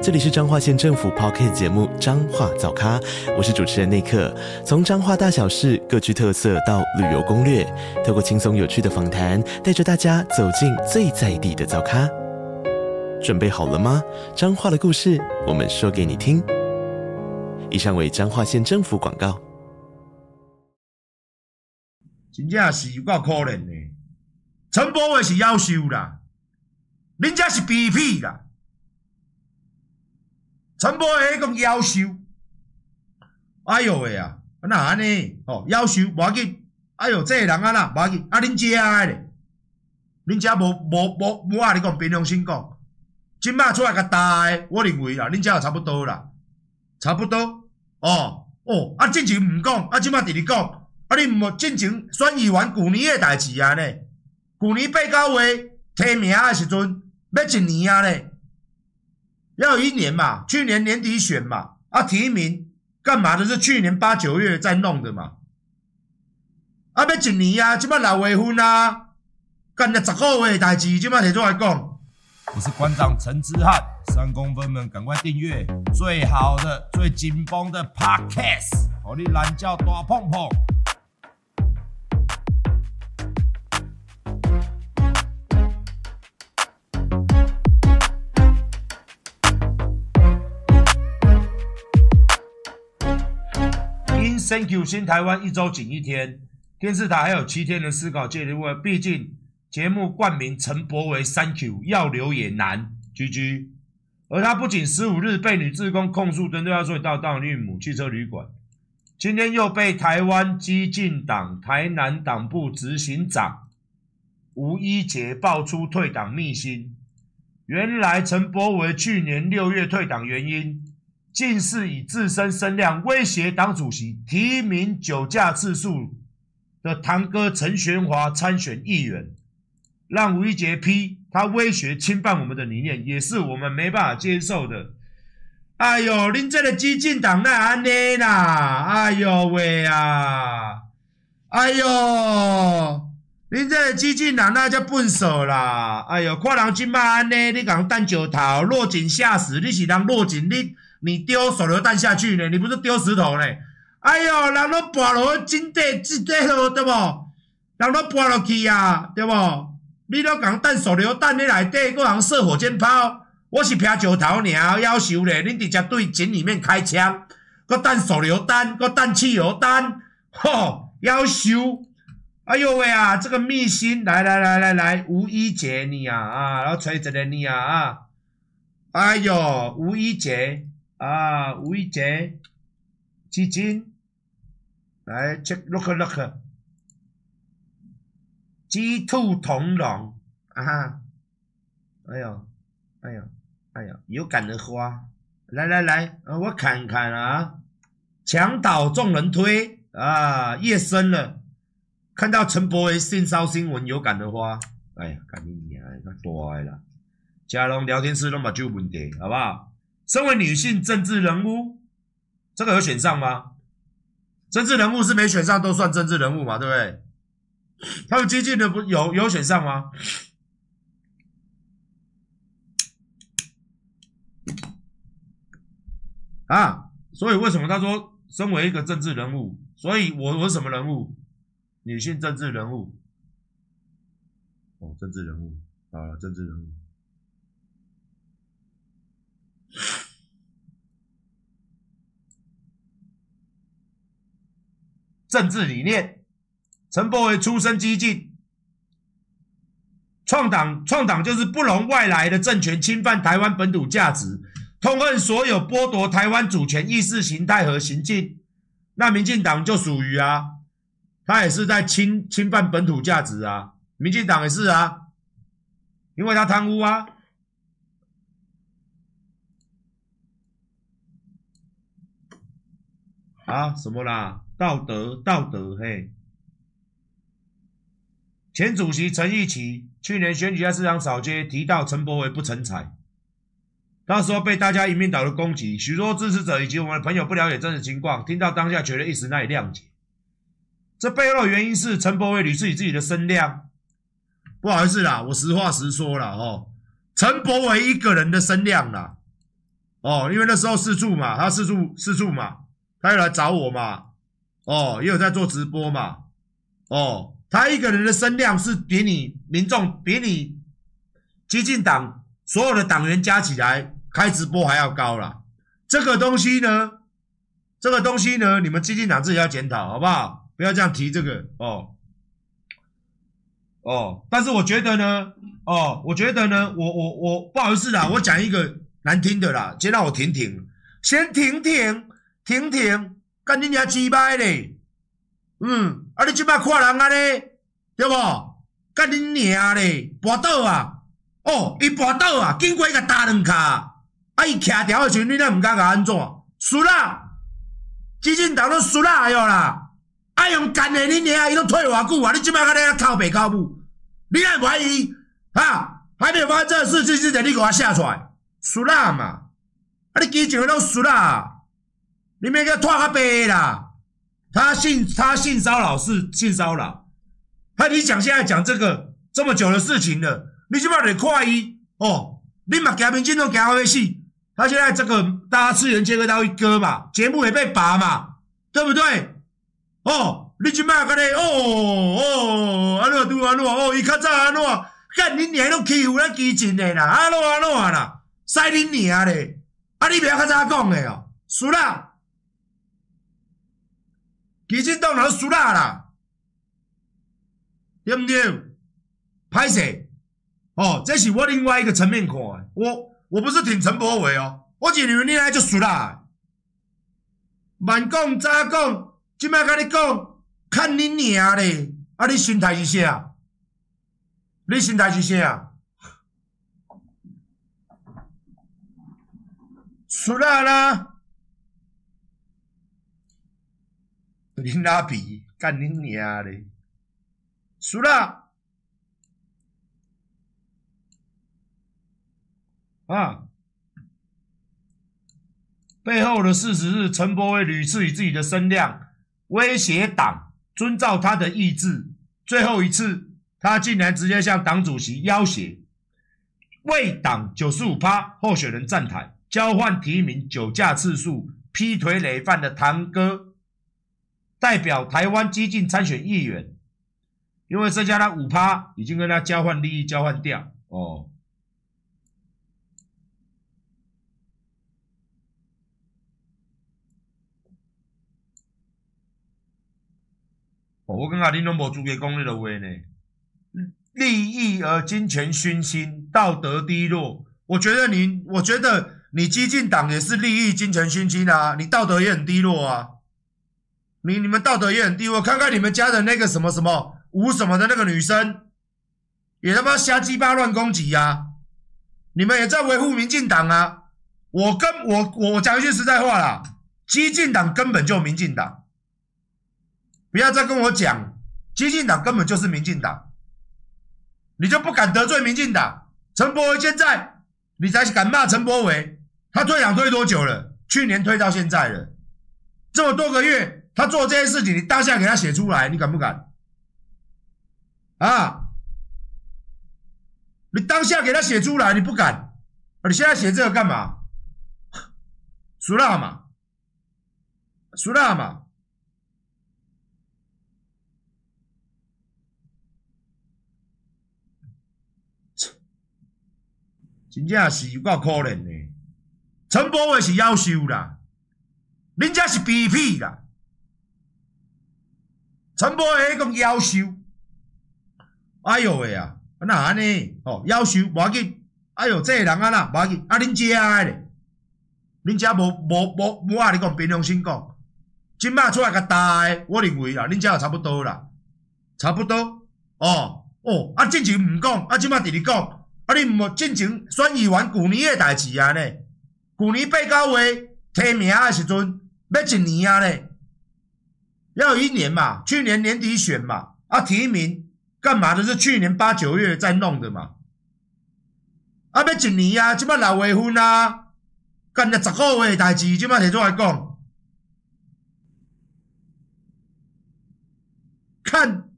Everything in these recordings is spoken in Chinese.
这里是彰化县政府 Podcast 节目《彰化早咖》，我是主持人内克。从彰化大小事各具特色到旅游攻略，透过轻松有趣的访谈，带着大家走进最在地的早咖。准备好了吗？彰化的故事，我们说给你听。以上为彰化县政府广告。真正是有够可怜的，陈柏惟是夭寿啦，人家是 BP 啦。陈柏惟讲夭寿，哎哟喂啊，那安尼哦，夭寿无要紧，哎哟，这个人啊啦，无要紧，啊恁遮咧，恁遮无无无无啊？你讲平常心讲，即摆出来甲大个，我认为啦，恁遮也差不多啦，差不多。哦哦，啊进前毋讲，啊即摆直直讲，啊你毋进前选议员旧年个代志啊呢？旧年八九月提名个时阵，要一年啊呢？要一年嘛，去年年底选嘛，啊提名干嘛的？是去年八九月在弄的嘛，啊要一年啊，即摆六月份啊，干了十个月的代志，即摆提出来讲。我是馆长陈之汉，三公分们赶快订阅最好的、最紧绷的 Podcast，好你懒觉大碰碰。Thank you，新台湾一周仅一天，电视台还有七天的思考戒留位，毕竟节目冠名陈柏为 Thank you，要留也难，GG。而他不仅十五日被女职工控诉针对他说到当孕母汽车旅馆，今天又被台湾激进党台南党部执行长吴一杰爆出退党秘辛。原来陈柏为去年六月退党原因。竟是以自身声量威胁党主席提名酒驾次数的堂哥陈玄华参选议员，让吴一杰批他威胁侵犯我们的理念，也是我们没办法接受的。哎呦，您这个激进党那安尼啦？哎呦喂啊！哎呦，您这个激进党那叫笨手啦！哎呦，看人今嘛安尼，你讲蛋酒头落井下石，你是人落井你。你丢手榴弹下去呢？你不是丢石头呢？哎呦，人都爬落去井底，井底了，对不？人都爬落去啊，对不？你都讲弹手榴弹，你内底个人射火箭炮，我是劈石头尔，夭寿咧！恁直接对井里面开枪，个弹手榴弹，个弹汽油弹，吼，夭寿！哎呦喂啊，这个秘辛，来来来来来，吴一杰你啊啊，然后锤子的你啊啊，哎呦，吴一洁。啊，吴一洁，基金，来 check look look，鸡兔同笼啊，哎呦，哎呦，哎呦，有感而发，来来来，我看看啊，墙倒众人推啊，夜深了，看到陈柏惟性骚新闻，有感而发，哎呀，赶紧念，那多了，嘉龙聊天室都没有问题，好不好？身为女性政治人物，这个有选上吗？政治人物是没选上都算政治人物嘛，对不对？他们基进的不有有选上吗？啊，所以为什么他说身为一个政治人物，所以我我什么人物？女性政治人物。哦，政治人物，好了，政治人物。政治理念，陈柏惟出身激进，创党创党就是不容外来的政权侵犯台湾本土价值，痛恨所有剥夺台湾主权意识形态和行径。那民进党就属于啊，他也是在侵侵犯本土价值啊，民进党也是啊，因为他贪污啊。啊，什么啦？道德，道德，嘿！前主席陈义奇去年选举在市场扫街，提到陈柏惟不成才，到时候被大家一面倒的攻击，许多支持者以及我们的朋友不了解真实情况，听到当下觉得一时难以谅解。这背后原因是陈柏惟屡次以自己的声量，不好意思啦，我实话实说了哦，陈柏惟一个人的声量啦，哦，因为那时候四处嘛，他四处四处嘛，他又来找我嘛，哦，也有在做直播嘛，哦，他一个人的声量是比你民众比你激进党所有的党员加起来开直播还要高啦。这个东西呢，这个东西呢，你们激进党自己要检讨好不好？不要这样提这个哦哦，但是我觉得呢，哦，我觉得呢，我我我不好意思啦，我讲一个难听的啦，先让我停停，先停停停停，干恁娘鸡掰嘞，嗯，啊你即摆看人安尼，对无？干恁娘嘞，跋倒啊，哦，伊跋倒啊，经过伊个打两卡，啊伊徛条的时阵，你那唔敢甲安怎？输啦，基进党都输啦哎哟啦。啊用干的，恁娘伊都退偌久啊！你即摆个咧靠北靠母，你还怀疑啊？还没有发生这事情之前，你给我下出来，输啦嘛！啊，你基进都输啦！你免个拖个背啦！他性他性骚扰是性骚扰，他你讲现在讲这个这么久的事情了，你起码得看伊哦！你嘛革命军都惊会死，他现在这个大家次元切割刀一割嘛，节目也被拔嘛，对不对？哦，你即摆个咧，哦哦，安怎拄安怎？哦，伊较早安怎？干你娘都欺负咱基进的啦，安怎安怎啦？使你娘咧！啊，你不要较早讲的哦，输啦！基进党都输啦啦，对不对？歹势哦，这是我另外一个层面看的，我我不是挺陈柏惟哦，我认为你来就输啦，慢讲早讲。今摆跟你讲，看你娘嘞！啊，你心态是啥？你心态是啥？输啦啦！你拉皮，干你娘嘞！输啦！啊！背后的事实是，陈柏惟屡次以自己的身量。威胁党遵照他的意志，最后一次，他竟然直接向党主席要挟，为党九十五趴候选人站台，交换提名酒驾次数，劈腿累犯的堂哥，代表台湾激进参选议员，因为剩下那五趴已经跟他交换利益交换掉哦。哦、我感觉你拢无资格讲你的话呢，利益而金钱熏心，道德低落。我觉得你，我觉得你激进党也是利益金钱熏心啊，你道德也很低落啊。你你们道德也很低我，看看你们家的那个什么什么吴什么的那个女生，也他妈瞎鸡巴乱攻击呀！你们也在维护民进党啊！我跟我我讲一句实在话啦，激进党根本就民进党。不要再跟我讲，激进党根本就是民进党，你就不敢得罪民进党？陈柏惟现在，你才敢骂陈柏惟？他退党退多久了？去年退到现在了，这么多个月，他做这些事情，你当下给他写出来，你敢不敢？啊？你当下给他写出来，你不敢？啊你现在写这个干嘛？输了嘛？输了嘛？真正是有够可怜的，陈柏惟是夭寿啦，人家是 BP 啦，陈柏惟讲夭寿，哎哟喂啊，那安尼哦，夭寿无要紧，哎哟这个人啊啦，无要紧，啊恁遮咧，恁遮无无无无啊你讲平常心讲，即摆出来甲大个，我认为啦，恁遮也差不多啦，差不多，哦哦，啊进前毋讲，啊即摆直直讲。啊！你毋进前选议员旧年诶代志啊呢？旧年八九月提名诶时阵，要一年啊咧？要一年嘛？去年年底选嘛？啊提名干嘛的？是去年八九月在弄的嘛？啊，要一年啊，即摆六月份啊，干了十个月代志，即摆提出来讲，看，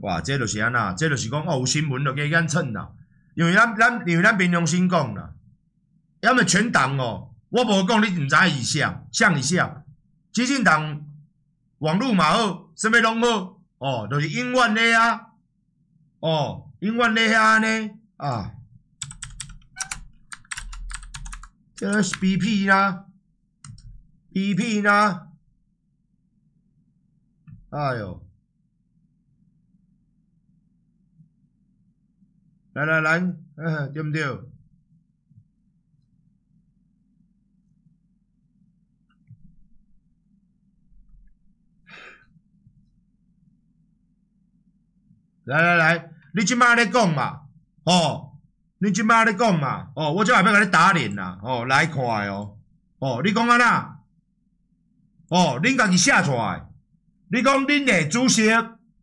哇，这就是安那，这就是讲哦，有新闻就加紧蹭啦，因为咱咱因为咱平常心讲啦，要么全党哦。我无讲，你毋知以下，像以下，基进党网络嘛好，啥物拢好，哦，就是永远的啊，哦，永远的遐呢，啊，这是 BP 啦，BP 啦，哎哟，来来来，嗯，对不对？来来来，你即摆咧讲嘛？哦，你即摆咧讲嘛？哦，我即下要甲你打脸啦！哦，来看哦！哦，你讲安那？哦，恁家己写出来。你讲恁的主席，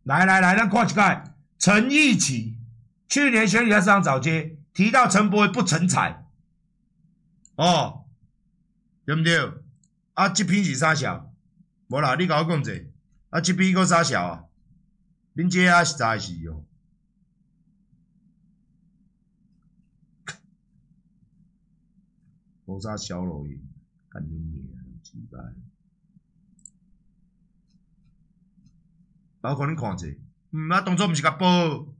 来来来，咱看一个。陈义起，去年选举在市场找街，提到陈柏惟不成才。哦，对不对？啊，这篇是啥小？无啦，你甲我讲者。啊，这篇个啥小啊？恁姐啊，实在是哦，无啥小路用，干恁娘，奇怪。包括恁看者，嗯，啊，当作毋是甲报，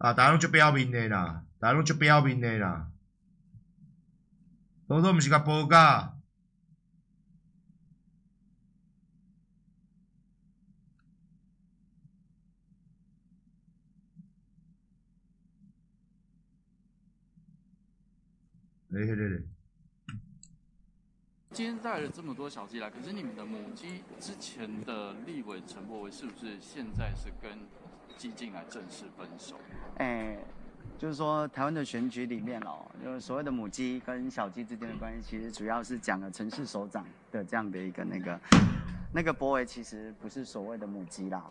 啊，大家拢足表面的啦，大家拢足表面的啦，当作毋是甲报价。哎，对对对。今天带了这么多小鸡来，可是你们的母鸡之前的立委陈柏惟是不是现在是跟激进来正式分手？哎，就是说台湾的选举里面哦，就是所谓的母鸡跟小鸡之间的关系，其实主要是讲了城市首长的这样的一个那个，那个柏惟其实不是所谓的母鸡啦，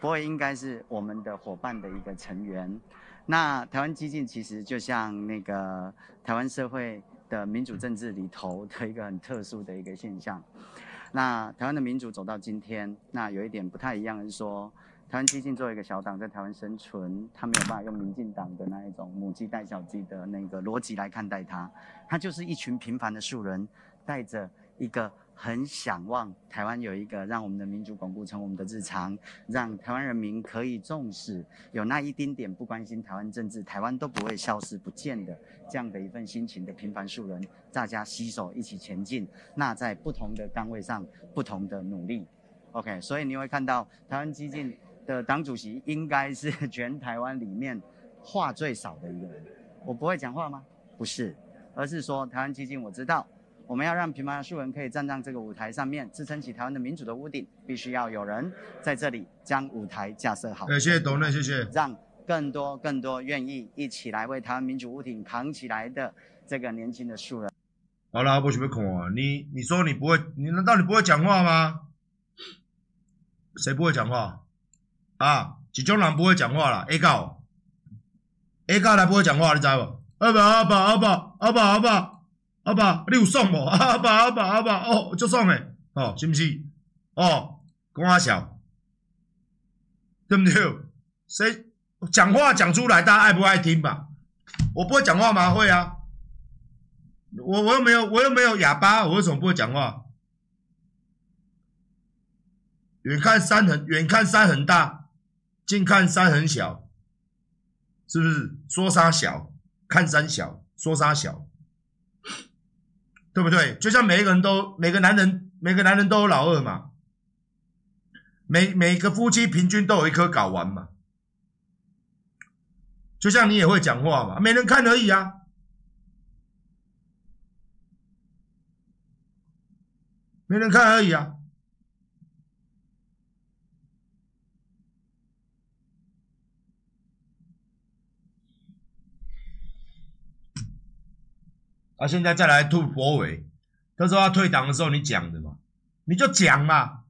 柏惟应该是我们的伙伴的一个成员。那台湾激进其实就像那个台湾社会的民主政治里头的一个很特殊的一个现象。那台湾的民主走到今天，那有一点不太一样是说，台湾激进作为一个小党在台湾生存，他没有办法用民进党的那一种母鸡带小鸡的那个逻辑来看待它，它就是一群平凡的素人带着一个。很想望台湾有一个让我们的民主巩固成我们的日常，让台湾人民可以重视有那一丁点不关心台湾政治，台湾都不会消失不见的这样的一份心情的平凡素人，大家携手一起前进。那在不同的岗位上，不同的努力。OK，所以你会看到台湾激进的党主席应该是全台湾里面话最少的一个人。我不会讲话吗？不是，而是说台湾基金我知道。我们要让平凡的素人可以站在这个舞台上面，支撑起台湾的民主的屋顶，必须要有人在这里将舞台架设好。谢谢董内，谢谢。让更多更多愿意一起来为台湾民主屋顶扛起来的这个年轻的素人。好了，不许被恐啊！你你说你不会，你难道你不会讲话吗？谁不会讲话？啊，几种人不会讲话啦？A 告，A 告来不会讲话，你知道不？阿爸阿爸阿爸阿爸阿爸。阿爸，你有爽无？阿爸，阿爸，阿爸，哦，足爽诶，哦，是毋是？哦，讲阿笑，对不对？谁讲话讲出来，大家爱不爱听吧？我不会讲话吗？会啊，我我又没有，我又没有哑巴，我为什么不会讲话？远看山很远，看山很大，近看山很小，是不是？说山小，看山小，说山小。对不对？就像每一个人都，每个男人，每个男人都有老二嘛。每每个夫妻平均都有一颗睾丸嘛。就像你也会讲话嘛，没人看而已啊。没人看而已啊。啊，现在再来吐柏惟，他说他退党的时候你讲的嘛，你就讲嘛，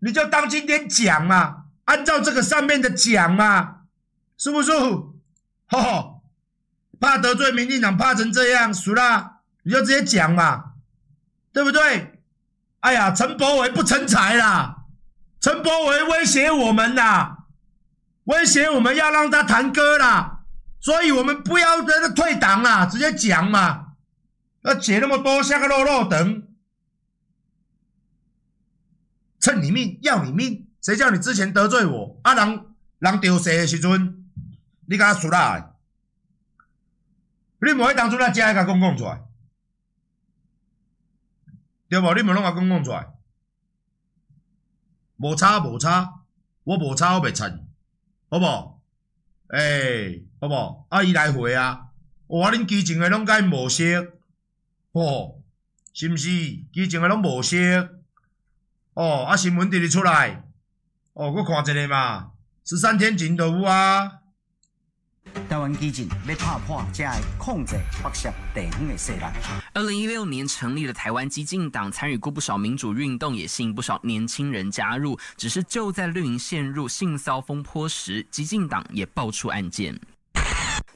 你就当今天讲嘛，按照这个上面的讲嘛，舒不舒服？吼吼，怕得罪民进党，怕成这样，输啦，你就直接讲嘛，对不对？哎呀，陈博伟不成才啦，陈博伟威胁我们啦，威胁我们要让他弹歌啦，所以我们不要在这退党啦，直接讲嘛。要写那么多，像个肉肉等，趁你命要你命，谁叫你之前得罪我？啊人人丢谁的时阵，你给他输啦！你莫去当初那家个讲讲出来，对无？你莫拢甲讲讲出来，无差无差，我无差我袂趁，好无？诶、好无？啊伊来回啊，我恁基情的拢甲伊无熟。哦，是毋是？基情诶拢无识哦，啊新闻直直出来，哦，我看一下嘛，十三天前就有啊。台湾基进要打破这个控制北上地方的势力。二零一六年成立的台湾基进党，参与过不少民主运动，也吸引不少年轻人加入。只是就在绿营陷入性骚风波时，基进党也爆出案件。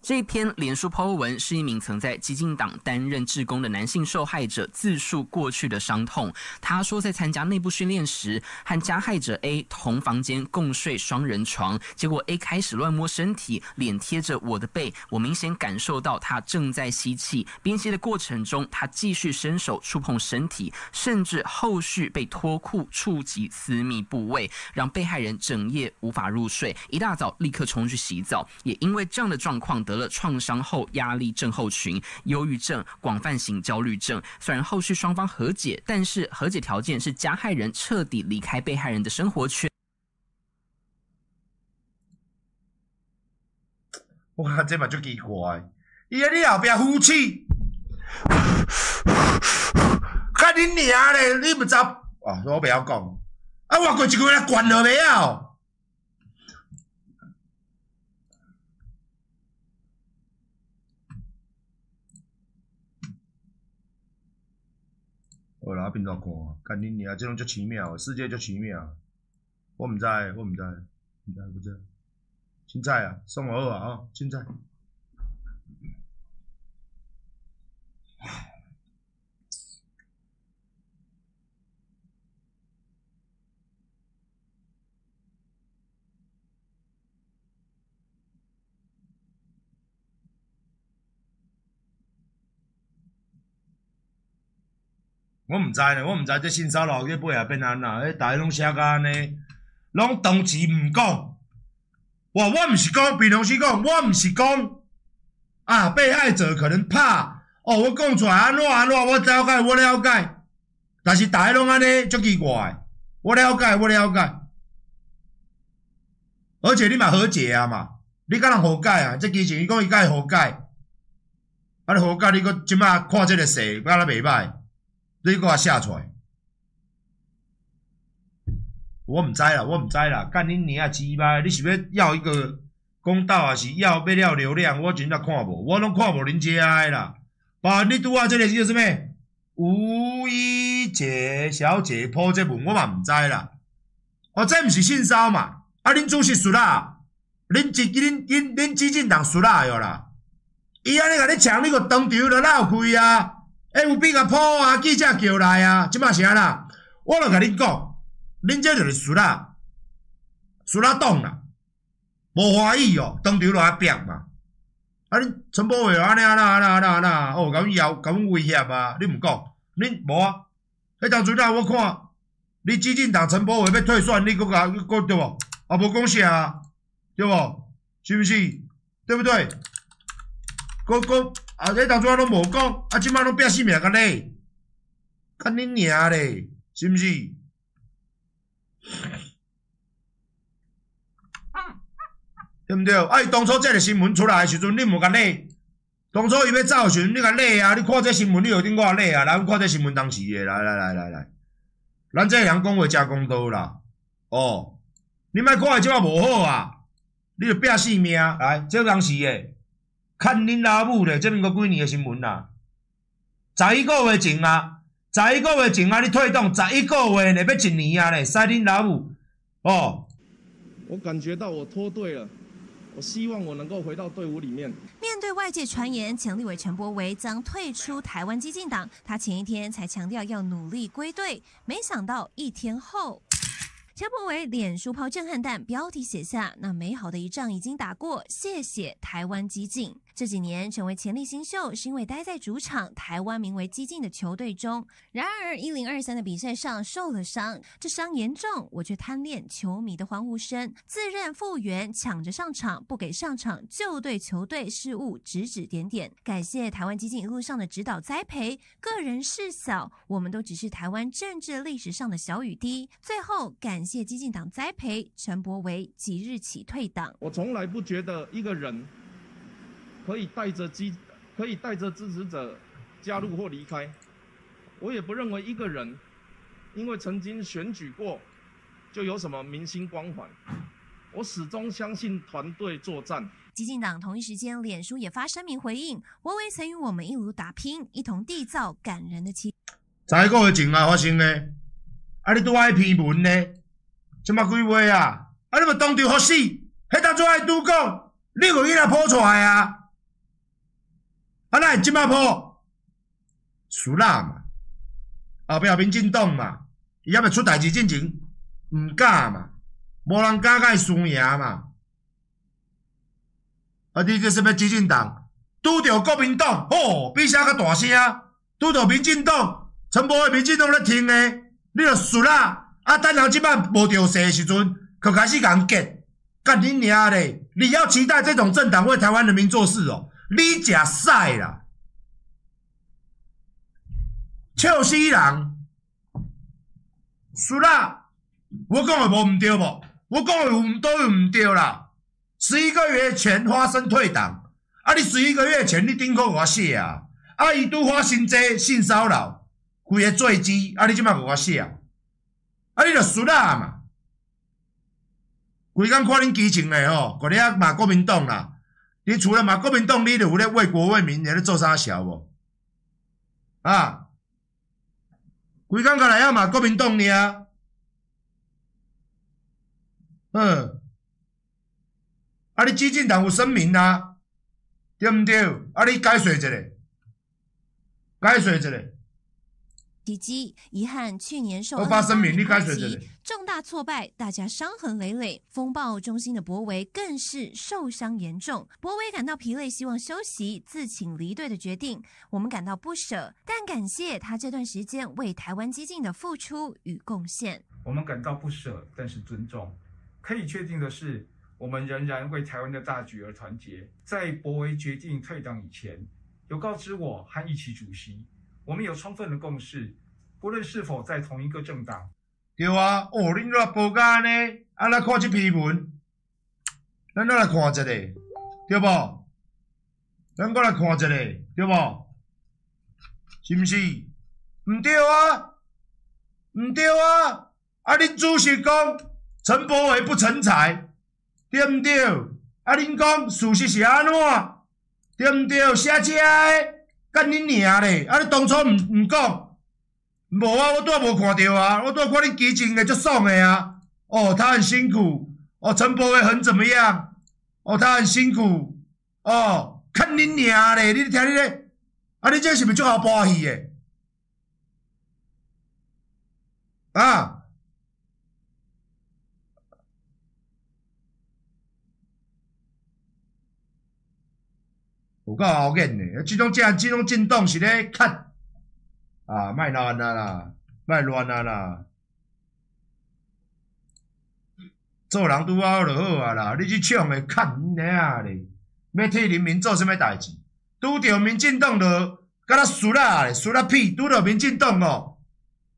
这篇脸书 po 文是一名曾在激进党担任志工的男性受害者自述过去的伤痛。他说，在参加内部训练时，和加害者 A 同房间共睡双人床，结果 A 开始乱摸身体，脸贴着我的背，我明显感受到他正在吸气。边吸的过程中，他继续伸手触碰身体，甚至后续被脱裤触及私密部位，让被害人整夜无法入睡。一大早立刻冲去洗澡，也因为这样的状况得得了创伤后压力症候群、忧郁症、广泛型焦虑症。虽然后续双方和解，但是和解条件是加害人彻底离开被害人的生活圈。哇，这嘛就奇怪，伊在你后边呼气，看你娘嘞，你不知道啊？我不要讲，啊，我过一个月关了没有？好啦，变怎看？看你娘，这种足奇妙，世界足奇妙。我唔知，我唔知，唔知不知。凊彩啊，送我好啊，凊彩。我毋知呢，我毋知这性骚扰去背后变安怎，迄大家拢写甲安尼，拢当时毋讲。哇，我毋是讲，比如是讲，我毋是讲啊，被害者可能怕哦，我讲出来安怎安怎，我了解，我了解。但是大家拢安尼，足奇怪。我了解，我了解。而且你嘛和解啊嘛，你甲人和解啊？这之前伊讲伊甲伊和解，啊你和解，你搁即马看即个势，敢若袂歹。你给我下出来，我唔知啦，我唔知啦，干恁娘鸡巴！你是要要一个公道，还是要要了流量？我真正看无，我拢看无恁遮的啦。把你拄啊，这个是什么？吴一洁小姐破这文，我嘛唔知啦。哦，这毋是性骚嘛？啊，恁主席输啦，恁基恁恁恁基进党输啦哟啦。伊安尼甲你抢，你个当场就闹开啊！哎，有变个破啊！记者叫来啊！即马是安啦，我着甲恁讲，恁这就是输啦，输啦党啦，无欢喜哦，当场着爱拼嘛。啊，恁陈柏惟安尼安那安那安那安那，哦，甲阮要甲阮威胁啊！你毋讲，恁无啊？迄当初呐，我看你基进党陈柏惟要退选，你搁甲搁对无？啊，无讲啥啊？对无？是毋是？对不对？搁搁。啊！你当初我拢无讲，啊！即摆拢拼性命甲你，干恁娘咧，是毋是？对毋对？啊！伊当初这个新闻出来诶时阵，你无甲你，当初伊要走时阵，你甲你啊！你看这新闻，你有顶我你啊！来，看这新闻当时诶，来来来来来，咱这人讲话诚公道啦。哦，你莫看诶即摆无好啊！你着拼性命，来，这当时诶。看恁老母咧，这边个几年的新闻啦，十一个月前啊，十一个月前啊，你退党，十一个月呢，要一年啊咧，塞恁老母哦。我感觉到我脱队了，我希望我能够回到队伍里面。面对外界传言，前立委陈柏惟将退出台湾激进党，他前一天才强调要努力归队，没想到一天后。陈柏惟脸书抛震撼弹，标题写下：“那美好的一仗已经打过，谢谢台湾激进。”这几年成为潜力新秀，是因为待在主场台湾名为激进的球队中。然而，一零二三的比赛上受了伤，这伤严重，我却贪恋球迷的欢呼声，自认复原，抢着上场，不给上场就对球队事务指指点点。感谢台湾激进一路上的指导栽培，个人事小，我们都只是台湾政治历史上的小雨滴。最后感。谢激进党栽培，陈柏惟即日起退党。我从来不觉得一个人可以带着支，可以带着支持者加入或离开。我也不认为一个人因为曾经选举过就有什么明星光环。我始终相信团队作战。激进党同一时间，脸书也发声明回应：微微曾与我们一路打拼，一同缔造感人的期。十个月前啊发生的，啊你都爱批文呢？这么几话啊！啊，你们当场发死，迄当初爱拄讲，你有伊来破出来啊？啊，那你这么破，输啦嘛！后壁民进党嘛，伊还没出代志进前，唔敢嘛，无人敢甲伊输赢嘛。啊，你这是要基进党，拄着国民党，吼，比啥较大声？拄着民进党，全部的民进党咧听诶，你着输啦！啊！等人即摆无着势的时阵，可开始讲结，干你娘嘞！你要期待这种政党为台湾人民做事哦，你食屎啦！笑死人！输啦！我讲的无毋对无？我讲的有毋对毋对啦！十一个月前发生退党，啊！你十一个月前你顶可我写啊！啊！伊拄发生这性骚扰，规个坠机，啊！你即摆给我写啊！啊！你着输啦嘛！规工看恁基情嘞吼，个你啊骂国民党啦！你除了骂国民党，你有咧为国为民，你咧做啥潲无？啊！规工个来要骂国民党尔？嗯，啊！你激进党有声明啊，对毋对？啊！你解说一下，解说一下。奇迹，遗憾，去年受重大挫败，大家伤痕累累。风暴中心的博维更是受伤严重。博维感到疲累，希望休息，自请离队的决定，我们感到不舍，但感谢他这段时间为台湾激进的付出与贡献。我们感到不舍，但是尊重。可以确定的是，我们仍然为台湾的大局而团结。在博维决定退党以前，有告知我和一起主席。我们有充分的共识，不论是否在同一个政党。对啊，哦，恁若报甲安尼，啊，来看这批文，咱来看一下，对不？咱过来看一下，对不？是不是？唔对啊，唔对啊！啊，恁主席讲陈柏惟不成才，对唔对？啊，恁讲事实是安怎？对唔对？写这个。干恁娘嘞！啊，你当初毋毋讲，无啊，我都无看到啊，我都看你基进的足爽的啊。哦，他很辛苦。哦，陈柏惟很怎么样？哦，他很辛苦。哦，看恁娘嘞！你听你咧，啊，你这是毋是足好播戏的？啊！有够好演的，这种这样这种震动是咧看啊，卖乱啊啦，卖乱啊啦，做人拄好就好啊啦，你去抢的看你娘嘞，要替人民做啥物代志？拄着民进党就甲他输啦，输啦屁！拄着民进党哦，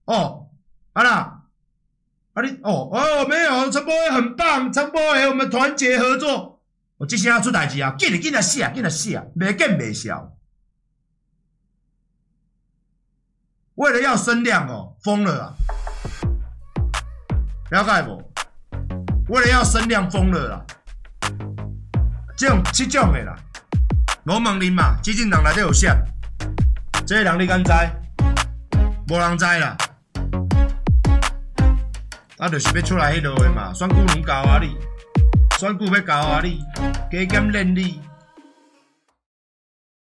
哦，啊啦，啊你哦哦没有，陈柏惟很棒，陈柏惟我们团结合作。我即声出代志啊！紧来紧来写，紧来写，未见袂笑。为了要声量哦，疯了啊！了解无？为了要声量疯了啦！这种这种的啦，我问你嘛，基进党内底有啥？这个人你敢知？无人知啦。啊，就是要出来迄落的嘛，选举能搞啊你，选举要搞啊你，加减练你。